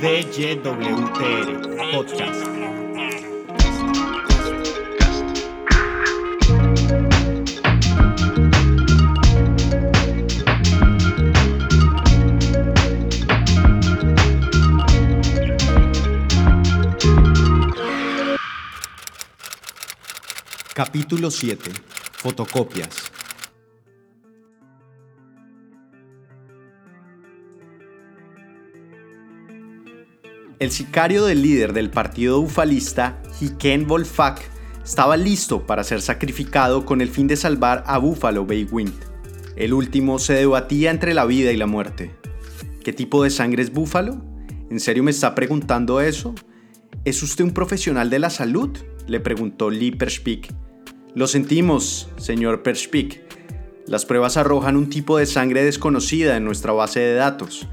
DYWTR Podcast. Capítulo 7. Fotocopias. El sicario del líder del partido bufalista, Hiken Volfak, estaba listo para ser sacrificado con el fin de salvar a Buffalo Bay Wind. El último se debatía entre la vida y la muerte. ¿Qué tipo de sangre es Búfalo? ¿En serio me está preguntando eso? ¿Es usted un profesional de la salud? le preguntó Lee Perspik. Lo sentimos, señor Perspik. Las pruebas arrojan un tipo de sangre desconocida en nuestra base de datos.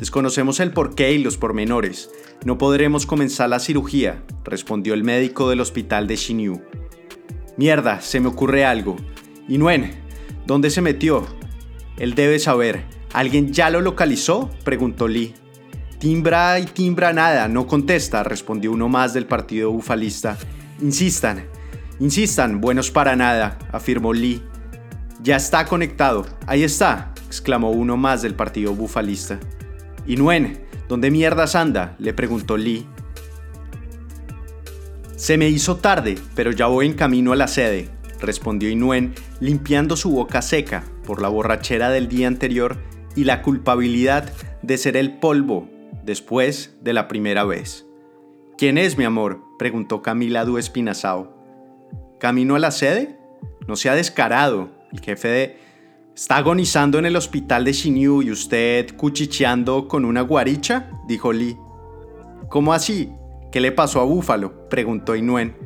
Desconocemos el porqué y los pormenores. No podremos comenzar la cirugía, respondió el médico del hospital de Xinyu. Mierda, se me ocurre algo. Inuen, ¿dónde se metió? Él debe saber. ¿Alguien ya lo localizó? preguntó Lee. Timbra y timbra nada, no contesta, respondió uno más del partido bufalista. Insistan, insistan, buenos para nada, afirmó Lee. Ya está conectado, ahí está, exclamó uno más del partido bufalista. Inuen, ¿dónde mierdas anda? le preguntó Lee. Se me hizo tarde, pero ya voy en camino a la sede, respondió Inuen, limpiando su boca seca por la borrachera del día anterior y la culpabilidad de ser el polvo después de la primera vez. ¿Quién es, mi amor? preguntó Camila Du Espinazao. ¿Camino a la sede? No sea descarado. El jefe de... ¿Está agonizando en el hospital de Xinyu y usted cuchicheando con una guaricha? dijo Lee. ¿Cómo así? ¿Qué le pasó a Búfalo? preguntó Inuen.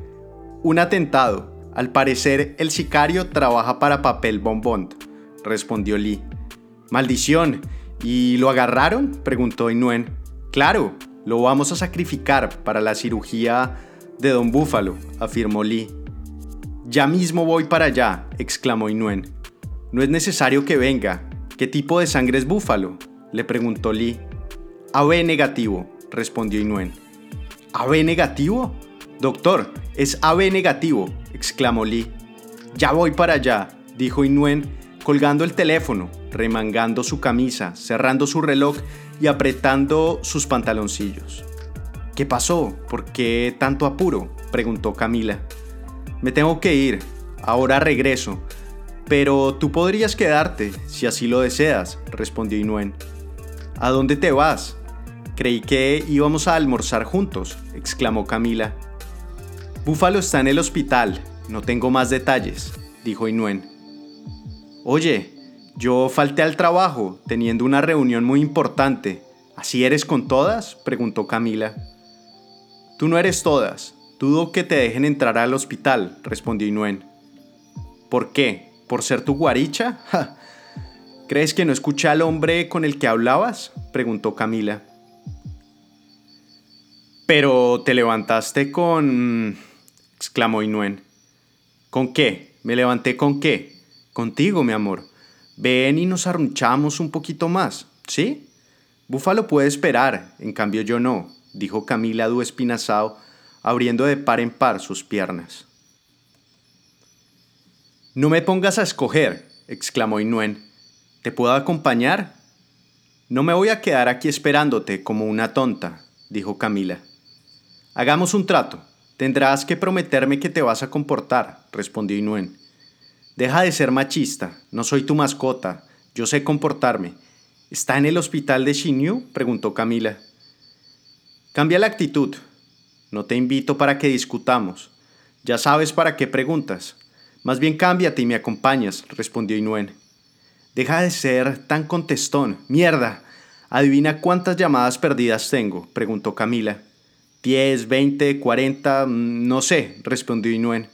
Un atentado. Al parecer, el sicario trabaja para papel bombón, respondió Lee. Maldición. ¿Y lo agarraron? preguntó Inuen. Claro, lo vamos a sacrificar para la cirugía de Don Búfalo, afirmó Lee. Ya mismo voy para allá, exclamó Inuen. No es necesario que venga. ¿Qué tipo de sangre es Búfalo? le preguntó Lee. AB negativo, respondió Inuen. ¿AB negativo? Doctor, es AB negativo, exclamó Lee. Ya voy para allá, dijo Inuen, colgando el teléfono, remangando su camisa, cerrando su reloj y apretando sus pantaloncillos. ¿Qué pasó? ¿Por qué tanto apuro? preguntó Camila. Me tengo que ir, ahora regreso, pero tú podrías quedarte si así lo deseas, respondió Inuen. ¿A dónde te vas? Creí que íbamos a almorzar juntos, exclamó Camila. Búfalo está en el hospital, no tengo más detalles, dijo Inuen. Oye, yo falté al trabajo, teniendo una reunión muy importante. ¿Así eres con todas? preguntó Camila. Tú no eres todas. Dudo que te dejen entrar al hospital, respondió Inuen. ¿Por qué? ¿Por ser tu guaricha? ¿Crees que no escuché al hombre con el que hablabas? preguntó Camila. Pero te levantaste con... exclamó Inuen. ¿Con qué? ¿Me levanté con qué? Contigo, mi amor. Ven y nos arrunchamos un poquito más, ¿sí? Búfalo puede esperar, en cambio yo no, dijo Camila Du Espinazao, abriendo de par en par sus piernas. No me pongas a escoger, exclamó Inuen. ¿Te puedo acompañar? No me voy a quedar aquí esperándote como una tonta, dijo Camila. Hagamos un trato. Tendrás que prometerme que te vas a comportar, respondió Inuen. Deja de ser machista, no soy tu mascota, yo sé comportarme. ¿Está en el hospital de Xinyu? preguntó Camila. Cambia la actitud. No te invito para que discutamos. Ya sabes para qué preguntas. Más bien cámbiate y me acompañas, respondió Inuen. Deja de ser tan contestón. Mierda. Adivina cuántas llamadas perdidas tengo, preguntó Camila. Diez, veinte, cuarenta, no sé, respondió Inuen.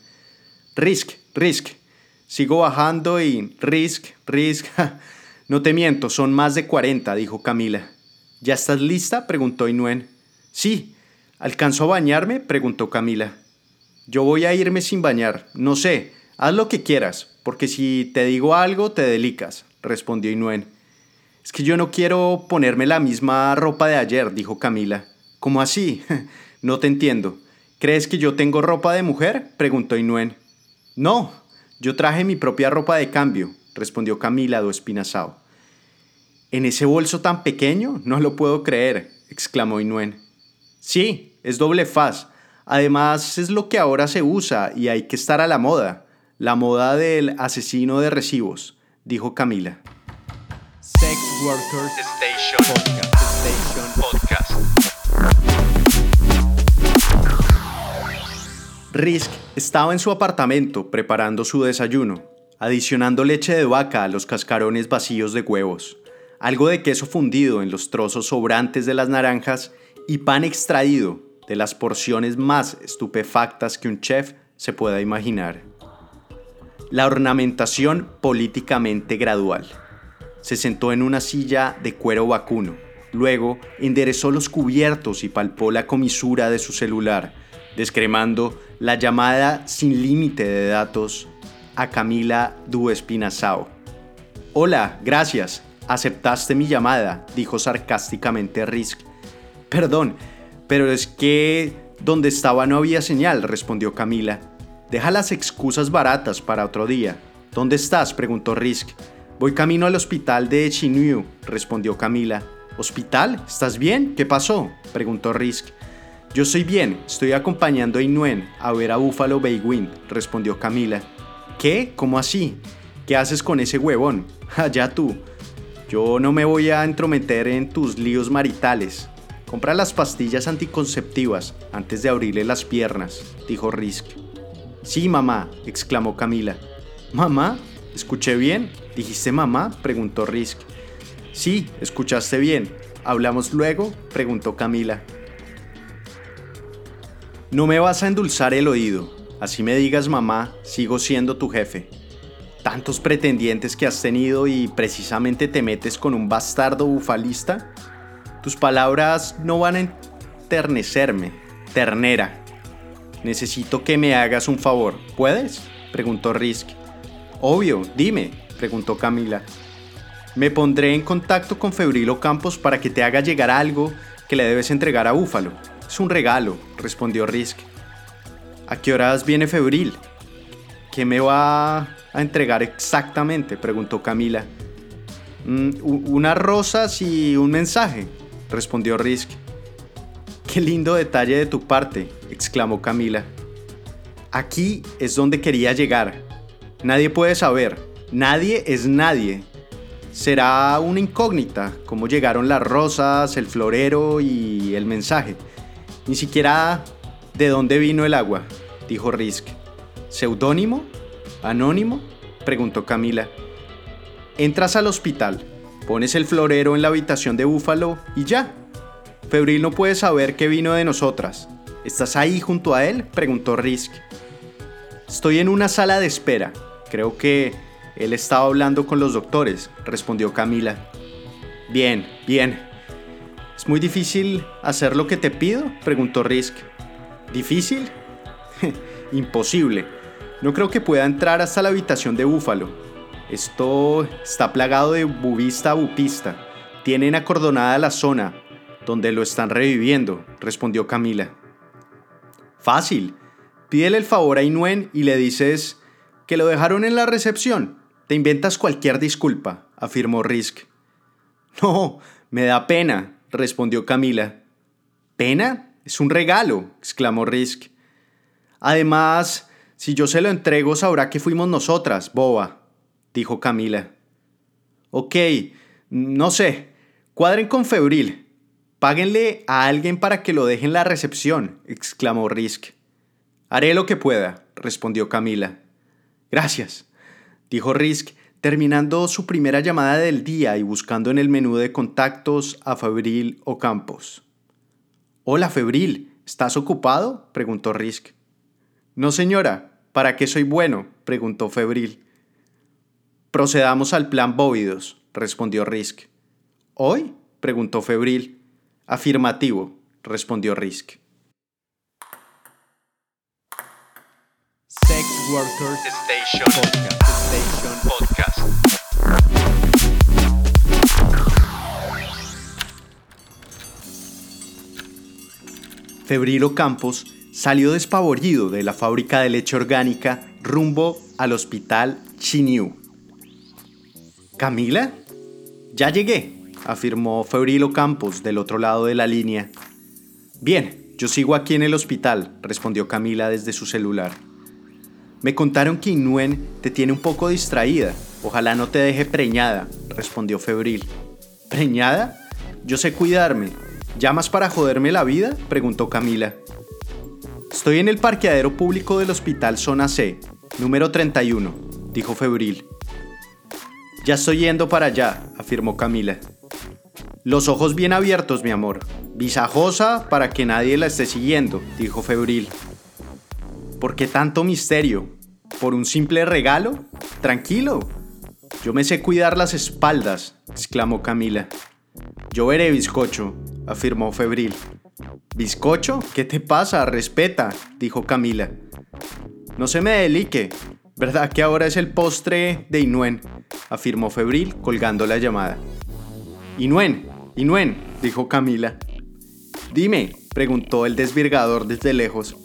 Risk, risk. Sigo bajando y risk, risk. No te miento, son más de 40, dijo Camila. ¿Ya estás lista? preguntó Inuen. Sí. ¿Alcanzó a bañarme? preguntó Camila. Yo voy a irme sin bañar. No sé. Haz lo que quieras, porque si te digo algo te delicas, respondió Inuen. Es que yo no quiero ponerme la misma ropa de ayer, dijo Camila. ¿Cómo así? no te entiendo. ¿Crees que yo tengo ropa de mujer? preguntó Inuen. No, yo traje mi propia ropa de cambio, respondió Camila do Espinazao. ¿En ese bolso tan pequeño? No lo puedo creer, exclamó Inuen. Sí, es doble faz. Además, es lo que ahora se usa y hay que estar a la moda. La moda del asesino de recibos, dijo Camila. Sex Workers Station Podcast. Risk estaba en su apartamento preparando su desayuno, adicionando leche de vaca a los cascarones vacíos de huevos, algo de queso fundido en los trozos sobrantes de las naranjas y pan extraído de las porciones más estupefactas que un chef se pueda imaginar. La ornamentación políticamente gradual. Se sentó en una silla de cuero vacuno. Luego enderezó los cubiertos y palpó la comisura de su celular, descremando la llamada sin límite de datos a Camila Du Espinazao. Hola, gracias. Aceptaste mi llamada, dijo sarcásticamente Risk. Perdón, pero es que donde estaba no había señal, respondió Camila. Deja las excusas baratas para otro día. ¿Dónde estás? preguntó Risk. Voy camino al hospital de Chinyu, respondió Camila. ¿Hospital? ¿Estás bien? ¿Qué pasó? preguntó Risk. Yo soy bien, estoy acompañando a Inuen a ver a Buffalo Bay Wind, respondió Camila. ¿Qué? ¿Cómo así? ¿Qué haces con ese huevón? Allá tú. Yo no me voy a entrometer en tus líos maritales. Compra las pastillas anticonceptivas antes de abrirle las piernas, dijo Risk. Sí, mamá, exclamó Camila. ¿Mamá? ¿Escuché bien? ¿Dijiste mamá? preguntó Risk. Sí, escuchaste bien. ¿Hablamos luego? preguntó Camila. No me vas a endulzar el oído. Así me digas mamá, sigo siendo tu jefe. Tantos pretendientes que has tenido y precisamente te metes con un bastardo bufalista. Tus palabras no van a enternecerme, ternera. Necesito que me hagas un favor. ¿Puedes? preguntó Risk. Obvio, dime, preguntó Camila. Me pondré en contacto con Febrilo Campos para que te haga llegar algo que le debes entregar a Búfalo. Es un regalo, respondió Risk. ¿A qué horas viene Febril? ¿Qué me va a entregar exactamente? preguntó Camila. Mm, unas rosas y un mensaje, respondió Risk. Qué lindo detalle de tu parte, exclamó Camila. Aquí es donde quería llegar. Nadie puede saber, nadie es nadie. Será una incógnita cómo llegaron las rosas, el florero y el mensaje. Ni siquiera de dónde vino el agua, dijo Risk. ¿Seudónimo? ¿Anónimo? preguntó Camila. Entras al hospital, Pones el florero en la habitación de Búfalo y ya. Febril no puede saber qué vino de nosotras. ¿Estás ahí junto a él? preguntó Risk. Estoy en una sala de espera. Creo que él estaba hablando con los doctores, respondió Camila. Bien, bien. ¿Es muy difícil hacer lo que te pido? preguntó Risk. ¿Difícil? Imposible. No creo que pueda entrar hasta la habitación de Búfalo. Esto está plagado de bubista bupista. Tienen acordonada la zona donde lo están reviviendo, respondió Camila. Fácil. Pídele el favor a Inuen y le dices que lo dejaron en la recepción. Te inventas cualquier disculpa, afirmó Risk. No, me da pena, respondió Camila. ¿Pena? Es un regalo, exclamó Risk. Además, si yo se lo entrego sabrá que fuimos nosotras, boba dijo Camila. Ok, no sé, cuadren con Febril. Páguenle a alguien para que lo deje en la recepción, exclamó Risk. Haré lo que pueda, respondió Camila. Gracias, dijo Risk, terminando su primera llamada del día y buscando en el menú de contactos a Febril o Campos. Hola, Febril, ¿estás ocupado? preguntó Risk. No, señora, ¿para qué soy bueno? preguntó Febril. Procedamos al plan Bóvidos, respondió Risk. ¿Hoy? preguntó Febril. Afirmativo, respondió Risk. Sex Workers Station Podcast. Station Podcast. Febrilo Campos salió despavorido de la fábrica de leche orgánica rumbo al hospital Chiniu. Camila, ya llegué, afirmó Febrilo Campos del otro lado de la línea. Bien, yo sigo aquí en el hospital, respondió Camila desde su celular. Me contaron que Inuen te tiene un poco distraída. Ojalá no te deje preñada, respondió Febril. ¿Preñada? Yo sé cuidarme. ¿Llamas para joderme la vida? preguntó Camila. Estoy en el parqueadero público del hospital Zona C, número 31, dijo Febril. Ya estoy yendo para allá, afirmó Camila. Los ojos bien abiertos, mi amor. Visajosa para que nadie la esté siguiendo, dijo Febril. ¿Por qué tanto misterio? ¿Por un simple regalo? Tranquilo. Yo me sé cuidar las espaldas, exclamó Camila. Yo veré, bizcocho, afirmó Febril. ¿Bizcocho? ¿Qué te pasa? Respeta, dijo Camila. No se me delique. ¿Verdad que ahora es el postre de Inuen? afirmó Febril colgando la llamada. Inuen, Inuen, dijo Camila. Dime, preguntó el desvirgador desde lejos.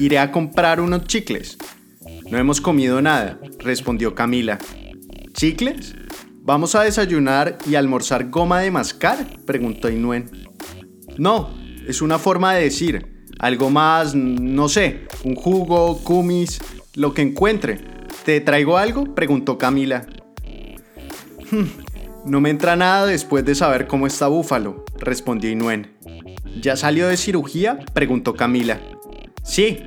Iré a comprar unos chicles. No hemos comido nada, respondió Camila. ¿Chicles? ¿Vamos a desayunar y almorzar goma de mascar? preguntó Inuen. No, es una forma de decir. Algo más, no sé, un jugo, kumis, lo que encuentre. ¿Te traigo algo? preguntó Camila. No me entra nada después de saber cómo está Búfalo, respondió Inuen. ¿Ya salió de cirugía? preguntó Camila. Sí,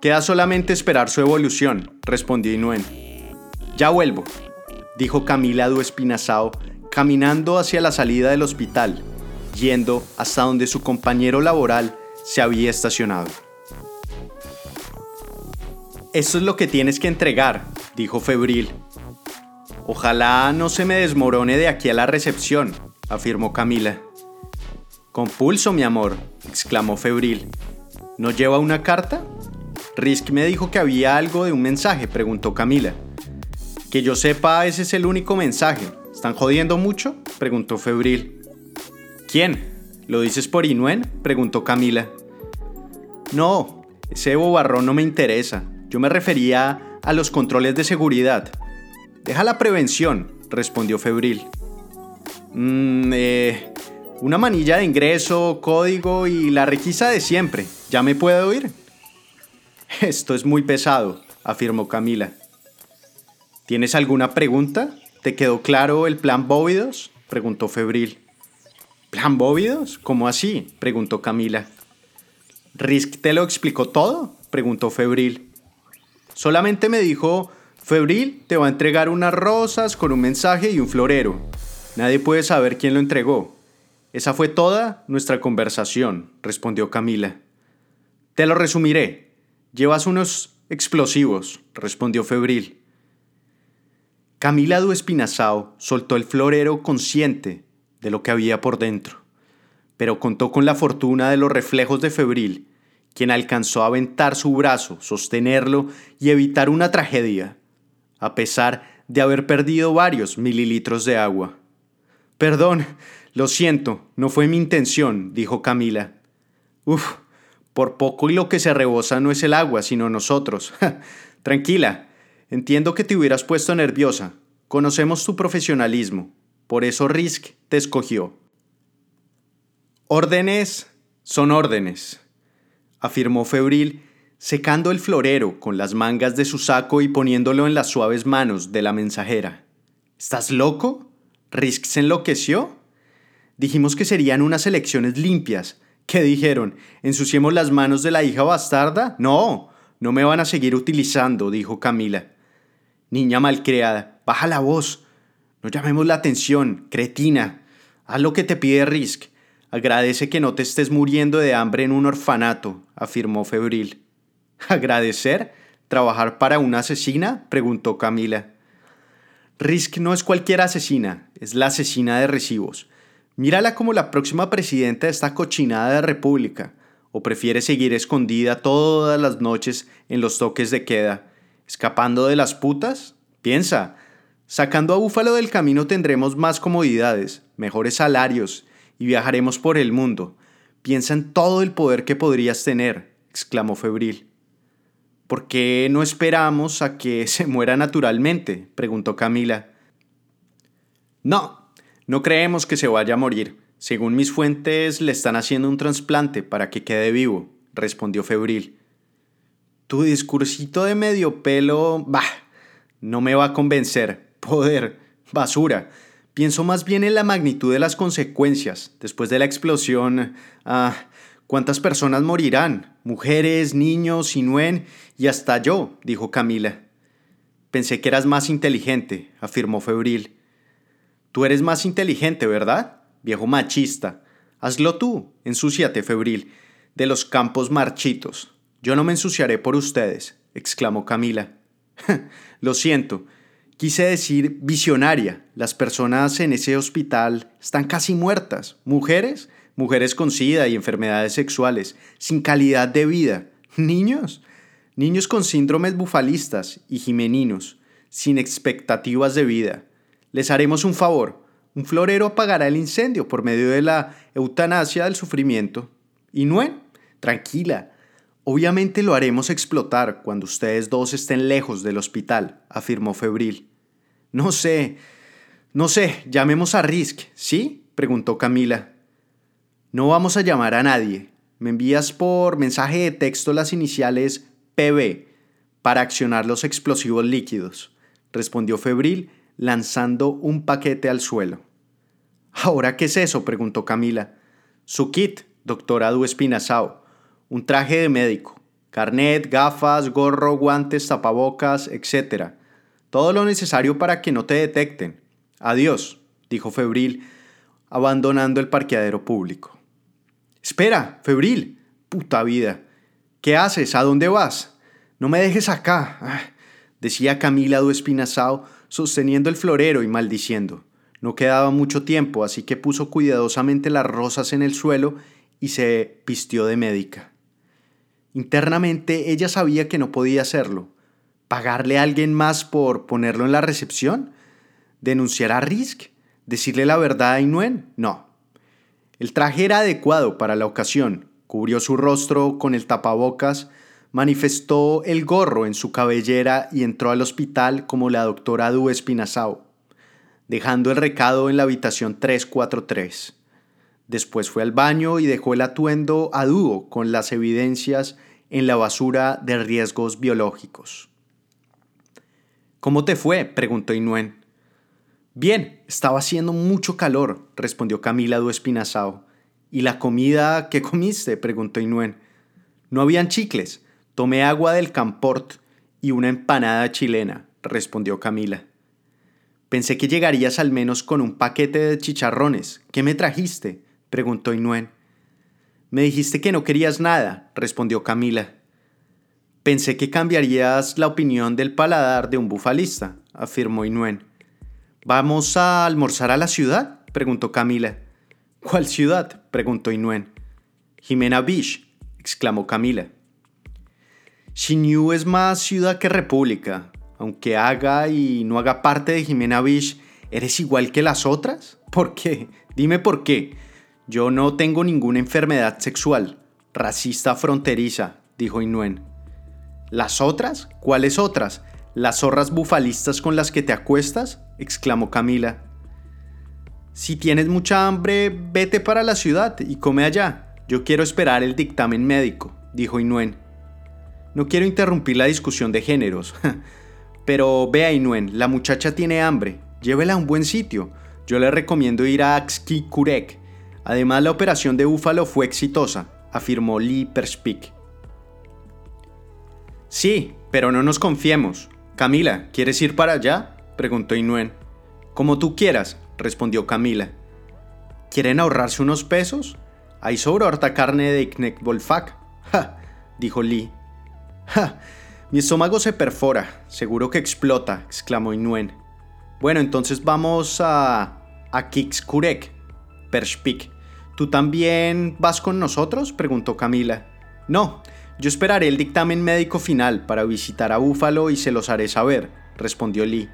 queda solamente esperar su evolución, respondió Inuen. Ya vuelvo, dijo Camila Duespinazao, caminando hacia la salida del hospital, yendo hasta donde su compañero laboral se había estacionado. Eso es lo que tienes que entregar, dijo Febril. Ojalá no se me desmorone de aquí a la recepción, afirmó Camila. Con pulso, mi amor, exclamó Febril. ¿No lleva una carta? Risk me dijo que había algo de un mensaje, preguntó Camila. Que yo sepa, ese es el único mensaje. ¿Están jodiendo mucho? preguntó Febril. ¿Quién? ¿Lo dices por Inuen? preguntó Camila. No, ese bobarrón no me interesa. Yo me refería a los controles de seguridad. Deja la prevención, respondió Febril. Mmm, eh, una manilla de ingreso, código y la requisa de siempre. ¿Ya me puedo oír? Esto es muy pesado, afirmó Camila. ¿Tienes alguna pregunta? ¿Te quedó claro el plan Bóvidos? preguntó Febril. ¿Plan Bóvidos? ¿Cómo así? preguntó Camila. ¿Risk te lo explicó todo? preguntó Febril. Solamente me dijo, Febril te va a entregar unas rosas con un mensaje y un florero. Nadie puede saber quién lo entregó. Esa fue toda nuestra conversación, respondió Camila. Te lo resumiré. Llevas unos explosivos, respondió Febril. Camila Duespinazao soltó el florero consciente de lo que había por dentro, pero contó con la fortuna de los reflejos de Febril quien alcanzó a aventar su brazo, sostenerlo y evitar una tragedia, a pesar de haber perdido varios mililitros de agua. Perdón, lo siento, no fue mi intención, dijo Camila. Uf, por poco y lo que se rebosa no es el agua, sino nosotros. Tranquila, entiendo que te hubieras puesto nerviosa. Conocemos tu profesionalismo. Por eso Risk te escogió. Órdenes son órdenes afirmó febril, secando el florero con las mangas de su saco y poniéndolo en las suaves manos de la mensajera. ¿Estás loco? ¿Risk se enloqueció? Dijimos que serían unas elecciones limpias. ¿Qué dijeron? ¿Ensuciemos las manos de la hija bastarda? No, no me van a seguir utilizando, dijo Camila. Niña malcriada, baja la voz. No llamemos la atención, cretina. Haz lo que te pide Risk. Agradece que no te estés muriendo de hambre en un orfanato, afirmó Febril. ¿Agradecer? ¿Trabajar para una asesina? preguntó Camila. Risk no es cualquier asesina, es la asesina de recibos. Mírala como la próxima presidenta de esta cochinada de república. ¿O prefiere seguir escondida todas las noches en los toques de queda, escapando de las putas? Piensa, sacando a Búfalo del camino tendremos más comodidades, mejores salarios y viajaremos por el mundo. Piensa en todo el poder que podrías tener, exclamó Febril. ¿Por qué no esperamos a que se muera naturalmente? preguntó Camila. No, no creemos que se vaya a morir. Según mis fuentes, le están haciendo un trasplante para que quede vivo, respondió Febril. Tu discursito de medio pelo, bah, no me va a convencer. Poder, basura. Pienso más bien en la magnitud de las consecuencias. Después de la explosión, ah, ¿cuántas personas morirán? Mujeres, niños, Sinuen y hasta yo, dijo Camila. Pensé que eras más inteligente, afirmó Febril. Tú eres más inteligente, ¿verdad? Viejo machista. Hazlo tú, ensúciate, Febril, de los campos marchitos. Yo no me ensuciaré por ustedes, exclamó Camila. Lo siento, Quise decir visionaria. Las personas en ese hospital están casi muertas. Mujeres, mujeres con sida y enfermedades sexuales, sin calidad de vida. Niños, niños con síndromes bufalistas y jimeninos, sin expectativas de vida. Les haremos un favor. Un florero apagará el incendio por medio de la eutanasia del sufrimiento. Y no, tranquila, Obviamente lo haremos explotar cuando ustedes dos estén lejos del hospital, afirmó Febril. No sé, no sé, llamemos a Risk, ¿sí? preguntó Camila. No vamos a llamar a nadie. Me envías por mensaje de texto las iniciales PB para accionar los explosivos líquidos, respondió Febril, lanzando un paquete al suelo. ¿Ahora qué es eso? preguntó Camila. Su kit, doctora Du Espinazao. Un traje de médico. Carnet, gafas, gorro, guantes, tapabocas, etc. Todo lo necesario para que no te detecten. Adiós, dijo Febril, abandonando el parqueadero público. Espera, Febril. Puta vida. ¿Qué haces? ¿A dónde vas? No me dejes acá, ah, decía Camila du Espinazao, sosteniendo el florero y maldiciendo. No quedaba mucho tiempo, así que puso cuidadosamente las rosas en el suelo y se vistió de médica. Internamente ella sabía que no podía hacerlo, ¿Pagarle a alguien más por ponerlo en la recepción? ¿Denunciar a Risk? ¿Decirle la verdad a Inuen? No. El traje era adecuado para la ocasión. Cubrió su rostro con el tapabocas, manifestó el gorro en su cabellera y entró al hospital como la doctora Du Espinazao, dejando el recado en la habitación 343. Después fue al baño y dejó el atuendo a dúo con las evidencias en la basura de riesgos biológicos. ¿Cómo te fue? preguntó Inuen. Bien, estaba haciendo mucho calor, respondió Camila du Espinazao. ¿Y la comida qué comiste? preguntó Inuen. No habían chicles. Tomé agua del Camport y una empanada chilena, respondió Camila. Pensé que llegarías al menos con un paquete de chicharrones. ¿Qué me trajiste? preguntó Inuen. Me dijiste que no querías nada, respondió Camila. Pensé que cambiarías la opinión del paladar de un bufalista, afirmó Inuen. ¿Vamos a almorzar a la ciudad? preguntó Camila. ¿Cuál ciudad? preguntó Inuen. Jimena Beach, exclamó Camila. Xinyu es más ciudad que república. Aunque haga y no haga parte de Jimena Beach, ¿eres igual que las otras? ¿Por qué? Dime por qué. Yo no tengo ninguna enfermedad sexual. Racista fronteriza, dijo Inuen. ¿Las otras? ¿Cuáles otras? ¿Las zorras bufalistas con las que te acuestas? exclamó Camila. Si tienes mucha hambre, vete para la ciudad y come allá. Yo quiero esperar el dictamen médico, dijo Inuen. No quiero interrumpir la discusión de géneros. Pero vea, Inuen, la muchacha tiene hambre. Llévela a un buen sitio. Yo le recomiendo ir a Kurek. Además, la operación de búfalo fue exitosa, afirmó Lee Perspik. Sí, pero no nos confiemos. Camila, ¿quieres ir para allá? preguntó Inuen. Como tú quieras, respondió Camila. ¿Quieren ahorrarse unos pesos? Hay sobra harta carne de Kneckbolfak. Ja, dijo Lee. Ja, mi estómago se perfora, seguro que explota, exclamó Inuen. Bueno, entonces vamos a. a Kikskurek, Perspik. ¿Tú también vas con nosotros? preguntó Camila. No, yo esperaré el dictamen médico final para visitar a Búfalo y se los haré saber, respondió Lee.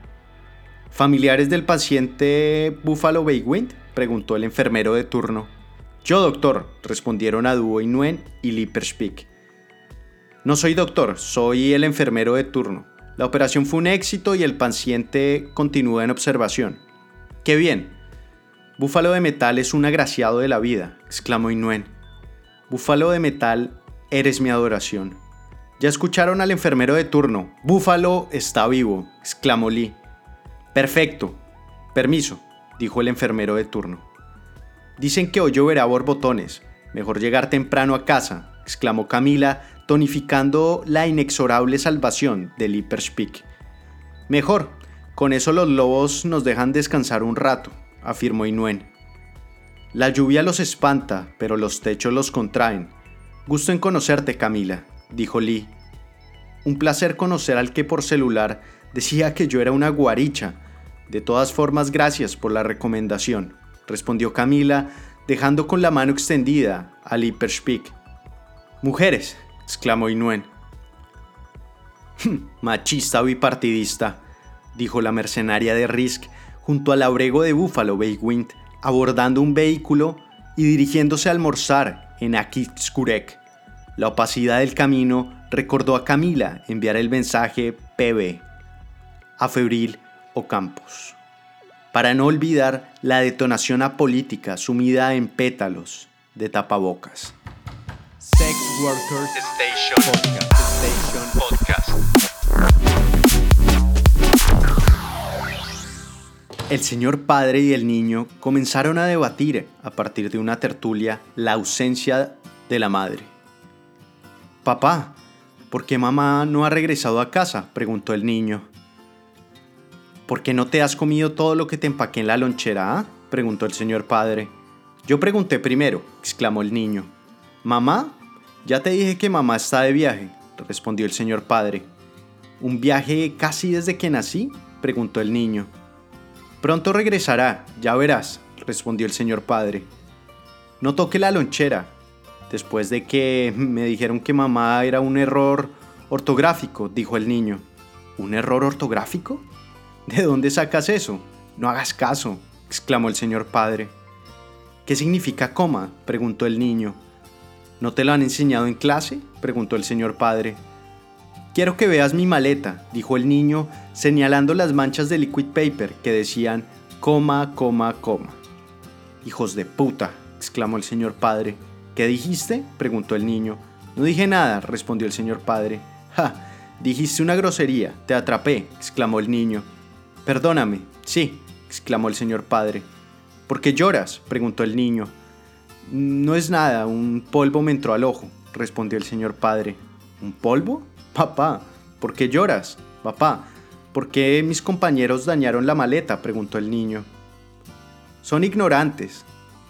¿Familiares del paciente Búfalo Baywind? preguntó el enfermero de turno. Yo, doctor, respondieron a Duo Nuen y Lipperspeak. No soy doctor, soy el enfermero de turno. La operación fue un éxito y el paciente continúa en observación. ¡Qué bien! Búfalo de metal es un agraciado de la vida, exclamó Inuen. Búfalo de metal, eres mi adoración. Ya escucharon al enfermero de turno. Búfalo está vivo, exclamó Lee. Perfecto. Permiso, dijo el enfermero de turno. Dicen que hoy lloverá borbotones. Mejor llegar temprano a casa, exclamó Camila, tonificando la inexorable salvación del Hyperspeak. Mejor, con eso los lobos nos dejan descansar un rato, afirmó Inuen. La lluvia los espanta, pero los techos los contraen. Gusto en conocerte, Camila, dijo Lee. Un placer conocer al que por celular decía que yo era una guaricha. De todas formas, gracias por la recomendación respondió Camila, dejando con la mano extendida al Hyperspeak. Mujeres, exclamó Inuen. Machista bipartidista, dijo la mercenaria de Risk junto al abrego de Búfalo Baywind, abordando un vehículo y dirigiéndose a almorzar en Akitskurek. La opacidad del camino recordó a Camila enviar el mensaje PB a Febril o Campos para no olvidar la detonación apolítica sumida en pétalos de tapabocas. Sex Workers Station Podcast. El señor padre y el niño comenzaron a debatir, a partir de una tertulia, la ausencia de la madre. Papá, ¿por qué mamá no ha regresado a casa? preguntó el niño. ¿Por qué no te has comido todo lo que te empaqué en la lonchera? Ah? preguntó el señor padre. Yo pregunté primero, exclamó el niño. ¿Mamá? Ya te dije que mamá está de viaje, respondió el señor padre. ¿Un viaje casi desde que nací? preguntó el niño. Pronto regresará, ya verás, respondió el señor padre. No toque la lonchera, después de que me dijeron que mamá era un error ortográfico, dijo el niño. ¿Un error ortográfico? ¿De dónde sacas eso? No hagas caso, exclamó el señor padre. ¿Qué significa coma? preguntó el niño. ¿No te lo han enseñado en clase? preguntó el señor padre. Quiero que veas mi maleta, dijo el niño, señalando las manchas de liquid paper que decían coma, coma, coma. Hijos de puta, exclamó el señor padre. ¿Qué dijiste? preguntó el niño. No dije nada, respondió el señor padre. Ja, dijiste una grosería, te atrapé, exclamó el niño. Perdóname, sí, exclamó el señor padre. ¿Por qué lloras? preguntó el niño. No es nada, un polvo me entró al ojo, respondió el señor padre. ¿Un polvo? Papá, ¿por qué lloras? Papá, ¿por qué mis compañeros dañaron la maleta? preguntó el niño. Son ignorantes.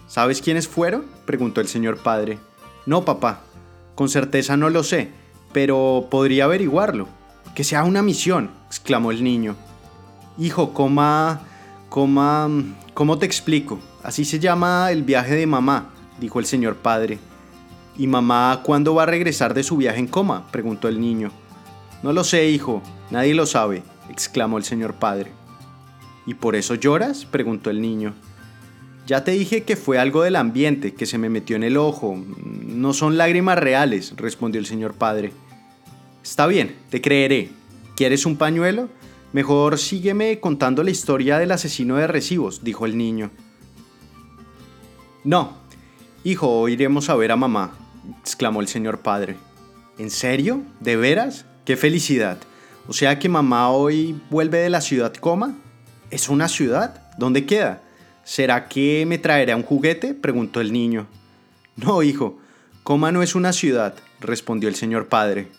¿Sabes quiénes fueron? preguntó el señor padre. No, papá, con certeza no lo sé, pero podría averiguarlo. Que sea una misión, exclamó el niño. Hijo, coma, coma, ¿cómo te explico? Así se llama el viaje de mamá, dijo el señor padre. ¿Y mamá cuándo va a regresar de su viaje en coma? preguntó el niño. No lo sé, hijo, nadie lo sabe, exclamó el señor padre. ¿Y por eso lloras? preguntó el niño. Ya te dije que fue algo del ambiente que se me metió en el ojo. No son lágrimas reales, respondió el señor padre. Está bien, te creeré. ¿Quieres un pañuelo? Mejor sígueme contando la historia del asesino de recibos, dijo el niño. No, hijo, iremos a ver a mamá, exclamó el señor padre. ¿En serio? ¿De veras? ¡Qué felicidad! O sea que mamá hoy vuelve de la ciudad Coma. ¿Es una ciudad? ¿Dónde queda? ¿Será que me traerá un juguete? preguntó el niño. No, hijo, Coma no es una ciudad, respondió el señor padre.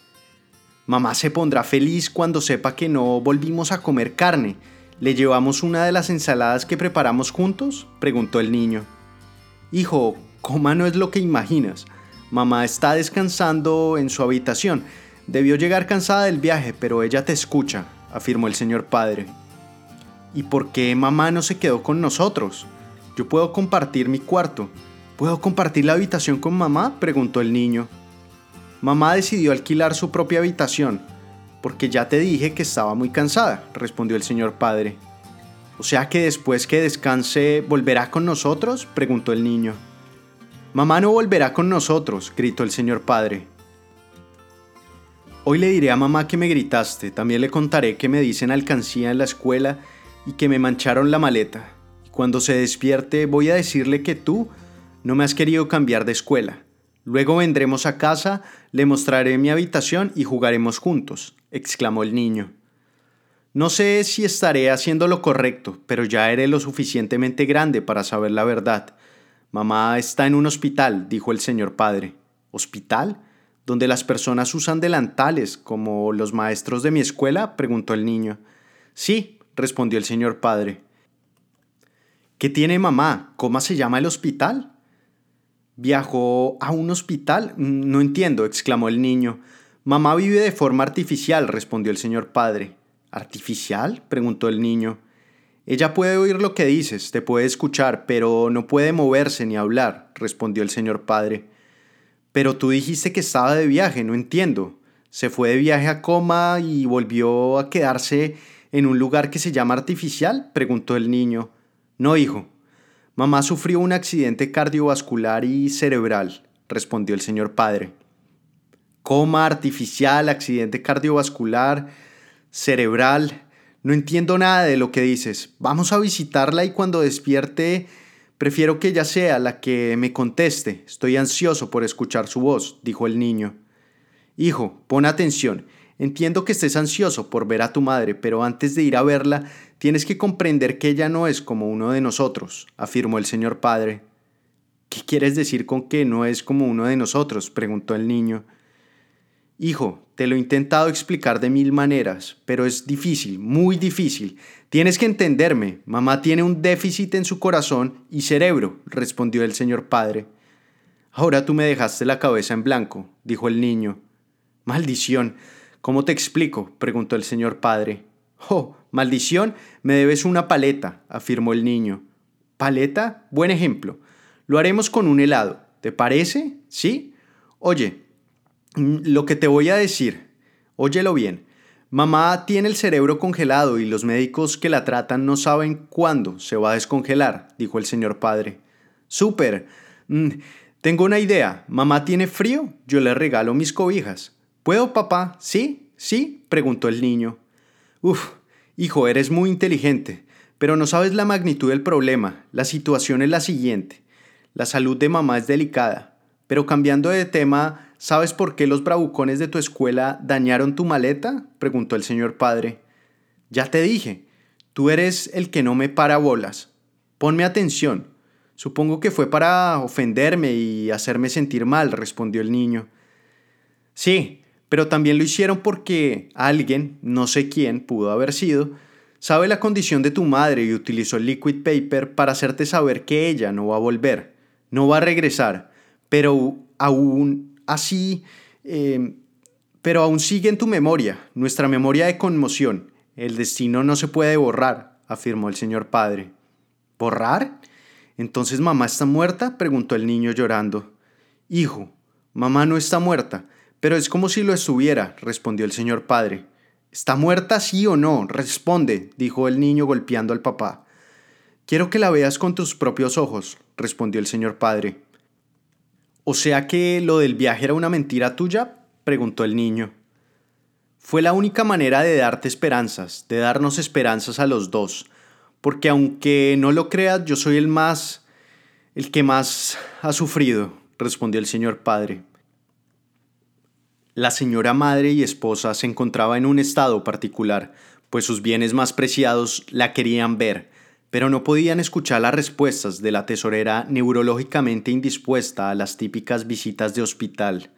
Mamá se pondrá feliz cuando sepa que no volvimos a comer carne. ¿Le llevamos una de las ensaladas que preparamos juntos? preguntó el niño. Hijo, coma no es lo que imaginas. Mamá está descansando en su habitación. Debió llegar cansada del viaje, pero ella te escucha, afirmó el señor padre. ¿Y por qué mamá no se quedó con nosotros? Yo puedo compartir mi cuarto. ¿Puedo compartir la habitación con mamá? preguntó el niño. Mamá decidió alquilar su propia habitación, porque ya te dije que estaba muy cansada, respondió el señor padre. O sea que después que descanse, ¿volverá con nosotros? preguntó el niño. Mamá no volverá con nosotros, gritó el señor padre. Hoy le diré a mamá que me gritaste, también le contaré que me dicen alcancía en la escuela y que me mancharon la maleta. Y cuando se despierte voy a decirle que tú no me has querido cambiar de escuela. Luego vendremos a casa, le mostraré mi habitación y jugaremos juntos, exclamó el niño. No sé si estaré haciendo lo correcto, pero ya eres lo suficientemente grande para saber la verdad. Mamá está en un hospital, dijo el señor padre. ¿Hospital? ¿Donde las personas usan delantales, como los maestros de mi escuela? preguntó el niño. Sí, respondió el señor padre. ¿Qué tiene mamá? ¿Cómo se llama el hospital? ¿Viajó a un hospital? No entiendo, exclamó el niño. Mamá vive de forma artificial, respondió el señor padre. ¿Artificial? preguntó el niño. Ella puede oír lo que dices, te puede escuchar, pero no puede moverse ni hablar, respondió el señor padre. Pero tú dijiste que estaba de viaje, no entiendo. ¿Se fue de viaje a coma y volvió a quedarse en un lugar que se llama artificial? preguntó el niño. No, hijo. Mamá sufrió un accidente cardiovascular y cerebral, respondió el señor padre. Coma artificial, accidente cardiovascular, cerebral. No entiendo nada de lo que dices. Vamos a visitarla y cuando despierte, prefiero que ella sea la que me conteste. Estoy ansioso por escuchar su voz, dijo el niño. Hijo, pon atención. Entiendo que estés ansioso por ver a tu madre, pero antes de ir a verla, tienes que comprender que ella no es como uno de nosotros, afirmó el señor padre. ¿Qué quieres decir con que no es como uno de nosotros? preguntó el niño. Hijo, te lo he intentado explicar de mil maneras, pero es difícil, muy difícil. Tienes que entenderme. Mamá tiene un déficit en su corazón y cerebro, respondió el señor padre. Ahora tú me dejaste la cabeza en blanco, dijo el niño. Maldición. ¿Cómo te explico? preguntó el señor padre. Oh, maldición, me debes una paleta, afirmó el niño. ¿Paleta? Buen ejemplo. Lo haremos con un helado. ¿Te parece? ¿Sí? Oye, lo que te voy a decir, óyelo bien. Mamá tiene el cerebro congelado y los médicos que la tratan no saben cuándo se va a descongelar, dijo el señor padre. Súper. Mm, tengo una idea. Mamá tiene frío, yo le regalo mis cobijas. ¿Puedo, papá? ¿Sí? ¿Sí? preguntó el niño. Uf, hijo, eres muy inteligente, pero no sabes la magnitud del problema. La situación es la siguiente. La salud de mamá es delicada, pero cambiando de tema, ¿Sabes por qué los bravucones de tu escuela dañaron tu maleta? preguntó el señor padre. Ya te dije, tú eres el que no me para bolas. Ponme atención. Supongo que fue para ofenderme y hacerme sentir mal, respondió el niño. Sí, pero también lo hicieron porque alguien, no sé quién pudo haber sido, sabe la condición de tu madre y utilizó el liquid paper para hacerte saber que ella no va a volver, no va a regresar, pero aún así, em, pero aún sigue en tu memoria, nuestra memoria de conmoción. El destino no se puede borrar, afirmó el señor padre. ¿Borrar? ¿Entonces mamá está muerta? preguntó el niño llorando. Hijo, mamá no está muerta, pero es como si lo estuviera, respondió el señor padre. ¿Está muerta sí o no? Responde, dijo el niño golpeando al papá. Quiero que la veas con tus propios ojos, respondió el señor padre. ¿O sea que lo del viaje era una mentira tuya? preguntó el niño. Fue la única manera de darte esperanzas, de darnos esperanzas a los dos, porque aunque no lo creas, yo soy el más, el que más ha sufrido, respondió el señor padre. La señora madre y esposa se encontraba en un estado particular, pues sus bienes más preciados la querían ver, pero no podían escuchar las respuestas de la tesorera neurológicamente indispuesta a las típicas visitas de hospital.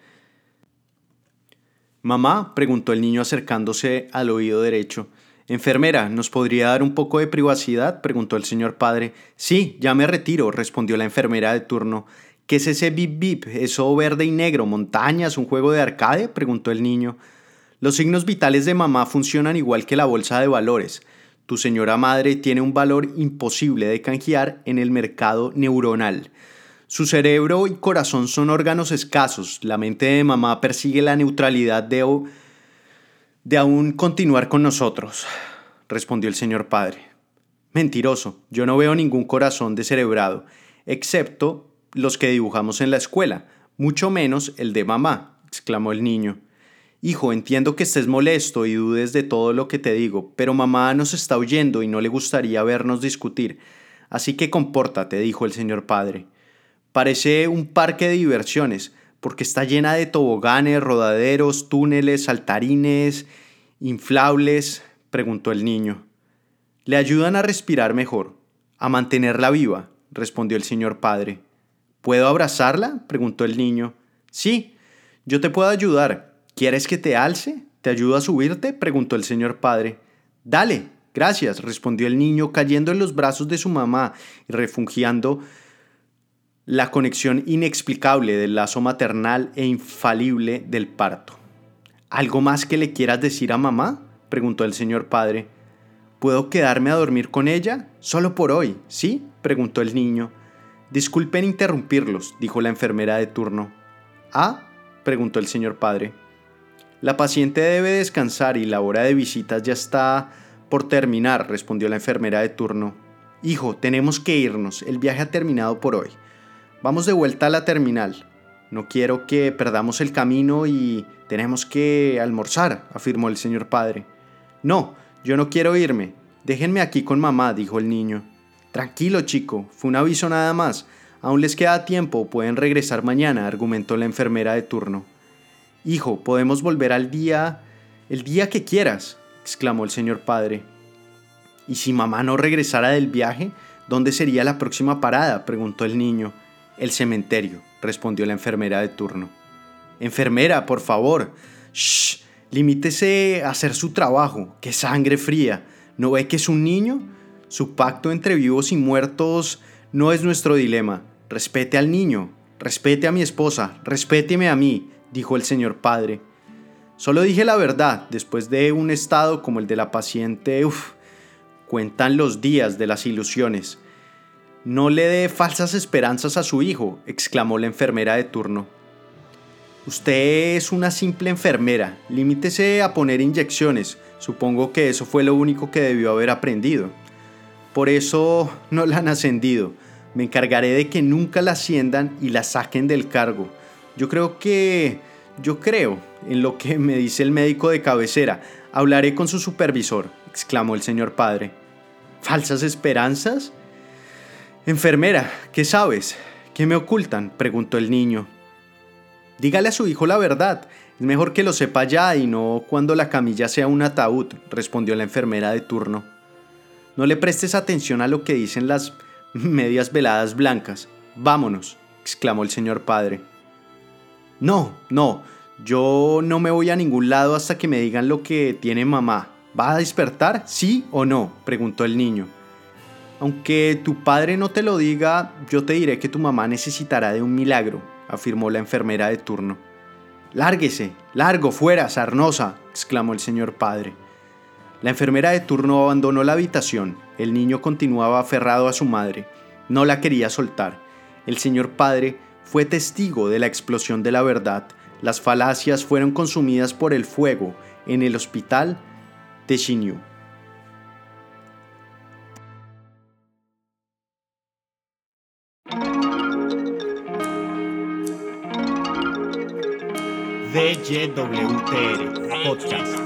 Mamá, preguntó el niño acercándose al oído derecho. Enfermera, ¿nos podría dar un poco de privacidad? preguntó el señor padre. Sí, ya me retiro, respondió la enfermera de turno. ¿Qué es ese bip bip? ¿Eso verde y negro? ¿Montañas? ¿Un juego de arcade? preguntó el niño. Los signos vitales de mamá funcionan igual que la bolsa de valores. Tu señora madre tiene un valor imposible de canjear en el mercado neuronal. Su cerebro y corazón son órganos escasos. La mente de mamá persigue la neutralidad de, de aún continuar con nosotros, respondió el señor padre. Mentiroso, yo no veo ningún corazón descerebrado, excepto los que dibujamos en la escuela, mucho menos el de mamá, exclamó el niño. Hijo, entiendo que estés molesto y dudes de todo lo que te digo, pero mamá nos está oyendo y no le gustaría vernos discutir. Así que compórtate, dijo el señor padre. Parece un parque de diversiones, porque está llena de toboganes, rodaderos, túneles, saltarines, inflables, preguntó el niño. Le ayudan a respirar mejor, a mantenerla viva, respondió el señor padre. ¿Puedo abrazarla? preguntó el niño. Sí, yo te puedo ayudar, ¿Quieres que te alce? ¿Te ayudo a subirte? preguntó el señor padre. Dale, gracias, respondió el niño, cayendo en los brazos de su mamá y refugiando la conexión inexplicable del lazo maternal e infalible del parto. ¿Algo más que le quieras decir a mamá? preguntó el señor padre. ¿Puedo quedarme a dormir con ella? Solo por hoy, ¿sí? preguntó el niño. Disculpen interrumpirlos, dijo la enfermera de turno. ¿Ah? preguntó el señor padre. La paciente debe descansar y la hora de visitas ya está por terminar, respondió la enfermera de turno. Hijo, tenemos que irnos, el viaje ha terminado por hoy. Vamos de vuelta a la terminal. No quiero que perdamos el camino y tenemos que almorzar, afirmó el señor padre. No, yo no quiero irme. Déjenme aquí con mamá, dijo el niño. Tranquilo, chico, fue un aviso nada más. Aún les queda tiempo, pueden regresar mañana, argumentó la enfermera de turno. Hijo, podemos volver al día, el día que quieras, exclamó el señor padre. ¿Y si mamá no regresara del viaje, dónde sería la próxima parada? preguntó el niño. El cementerio, respondió la enfermera de turno. Enfermera, por favor. Shh, limítese a hacer su trabajo. ¡Qué sangre fría! ¿No ve que es un niño? Su pacto entre vivos y muertos no es nuestro dilema. Respete al niño, respete a mi esposa, respéteme a mí, dijo el señor padre. Solo dije la verdad, después de un estado como el de la paciente, uff, cuentan los días de las ilusiones. No le dé falsas esperanzas a su hijo, exclamó la enfermera de turno. Usted es una simple enfermera, limítese a poner inyecciones, supongo que eso fue lo único que debió haber aprendido. Por eso no la han ascendido, me encargaré de que nunca la asciendan y la saquen del cargo. Yo creo que... Yo creo en lo que me dice el médico de cabecera. Hablaré con su supervisor, exclamó el señor padre. ¿Falsas esperanzas? Enfermera, ¿qué sabes? ¿Qué me ocultan? preguntó el niño. Dígale a su hijo la verdad. Es mejor que lo sepa ya y no cuando la camilla sea un ataúd, respondió la enfermera de turno. No le prestes atención a lo que dicen las medias veladas blancas. Vámonos, exclamó el señor padre. No, no, yo no me voy a ningún lado hasta que me digan lo que tiene mamá. ¿Va a despertar? ¿Sí o no? preguntó el niño. Aunque tu padre no te lo diga, yo te diré que tu mamá necesitará de un milagro, afirmó la enfermera de turno. Lárguese, largo, fuera, sarnosa, exclamó el señor padre. La enfermera de turno abandonó la habitación. El niño continuaba aferrado a su madre. No la quería soltar. El señor padre fue testigo de la explosión de la verdad. Las falacias fueron consumidas por el fuego en el hospital de Xinyu. Podcast.